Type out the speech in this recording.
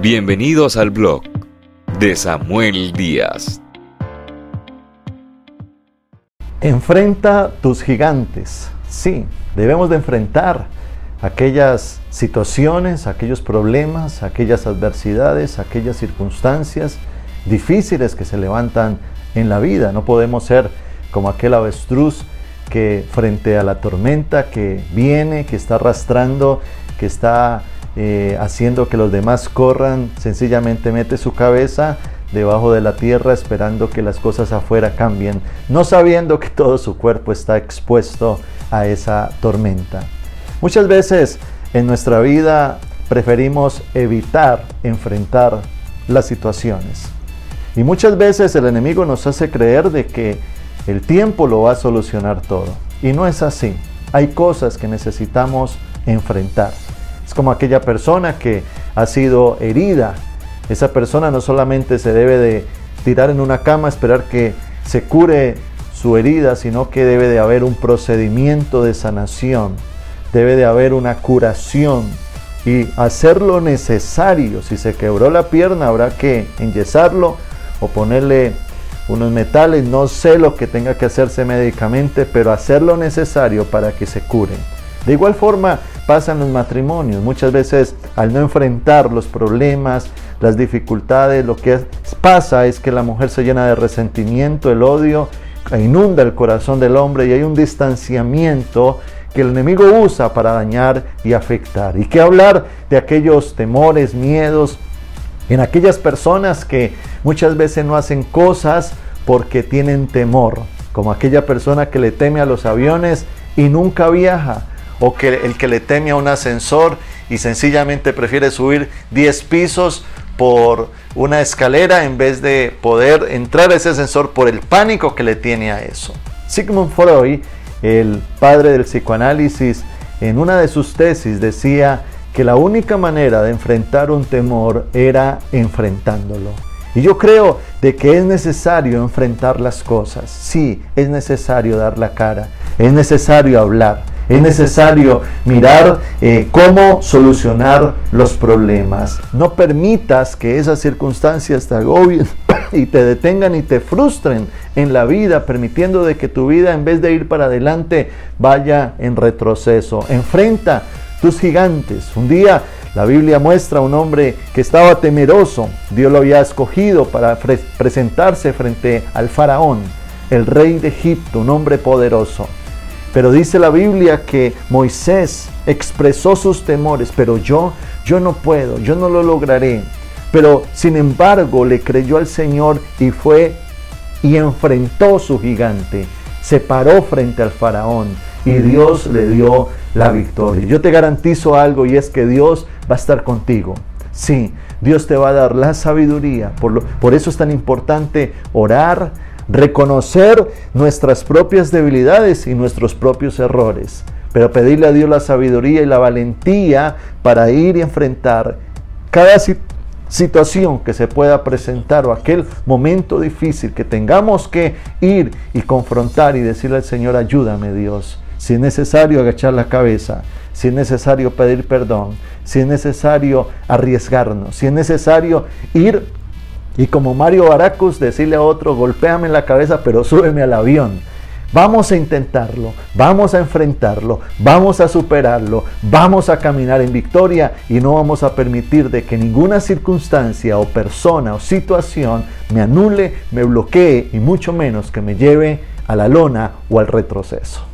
Bienvenidos al blog de Samuel Díaz. Enfrenta tus gigantes. Sí, debemos de enfrentar aquellas situaciones, aquellos problemas, aquellas adversidades, aquellas circunstancias difíciles que se levantan en la vida. No podemos ser como aquel avestruz que frente a la tormenta que viene, que está arrastrando, que está eh, haciendo que los demás corran, sencillamente mete su cabeza debajo de la tierra esperando que las cosas afuera cambien, no sabiendo que todo su cuerpo está expuesto a esa tormenta. Muchas veces en nuestra vida preferimos evitar enfrentar las situaciones. Y muchas veces el enemigo nos hace creer de que el tiempo lo va a solucionar todo. Y no es así. Hay cosas que necesitamos enfrentar. Es como aquella persona que ha sido herida. Esa persona no solamente se debe de tirar en una cama, esperar que se cure su herida, sino que debe de haber un procedimiento de sanación. Debe de haber una curación y hacer lo necesario. Si se quebró la pierna, habrá que enyesarlo o ponerle unos metales, no sé lo que tenga que hacerse médicamente, pero hacer lo necesario para que se cure. De igual forma pasa en los matrimonios. Muchas veces al no enfrentar los problemas, las dificultades, lo que pasa es que la mujer se llena de resentimiento, el odio, inunda el corazón del hombre y hay un distanciamiento que el enemigo usa para dañar y afectar. Y qué hablar de aquellos temores, miedos, en aquellas personas que muchas veces no hacen cosas porque tienen temor, como aquella persona que le teme a los aviones y nunca viaja, o que el que le teme a un ascensor y sencillamente prefiere subir 10 pisos por una escalera en vez de poder entrar a ese ascensor por el pánico que le tiene a eso. Sigmund Freud, el padre del psicoanálisis, en una de sus tesis decía que la única manera de enfrentar un temor era enfrentándolo. Y yo creo de que es necesario enfrentar las cosas. Sí, es necesario dar la cara, es necesario hablar, es necesario mirar eh, cómo solucionar los problemas. No permitas que esas circunstancias te agobien y te detengan y te frustren en la vida, permitiendo de que tu vida en vez de ir para adelante vaya en retroceso. Enfrenta tus gigantes. Un día la Biblia muestra a un hombre que estaba temeroso. Dios lo había escogido para presentarse frente al faraón, el rey de Egipto, un hombre poderoso. Pero dice la Biblia que Moisés expresó sus temores, pero yo, yo no puedo, yo no lo lograré. Pero sin embargo le creyó al Señor y fue y enfrentó su gigante. Se paró frente al faraón y Dios le dio la victoria. Yo te garantizo algo y es que Dios va a estar contigo. Sí, Dios te va a dar la sabiduría. Por, lo, por eso es tan importante orar, reconocer nuestras propias debilidades y nuestros propios errores. Pero pedirle a Dios la sabiduría y la valentía para ir y enfrentar cada situación que se pueda presentar o aquel momento difícil que tengamos que ir y confrontar y decirle al Señor, ayúdame Dios si es necesario agachar la cabeza, si es necesario pedir perdón, si es necesario arriesgarnos, si es necesario ir y como Mario Baracus decirle a otro, golpéame en la cabeza, pero súbeme al avión. Vamos a intentarlo, vamos a enfrentarlo, vamos a superarlo, vamos a caminar en victoria y no vamos a permitir de que ninguna circunstancia o persona o situación me anule, me bloquee y mucho menos que me lleve a la lona o al retroceso.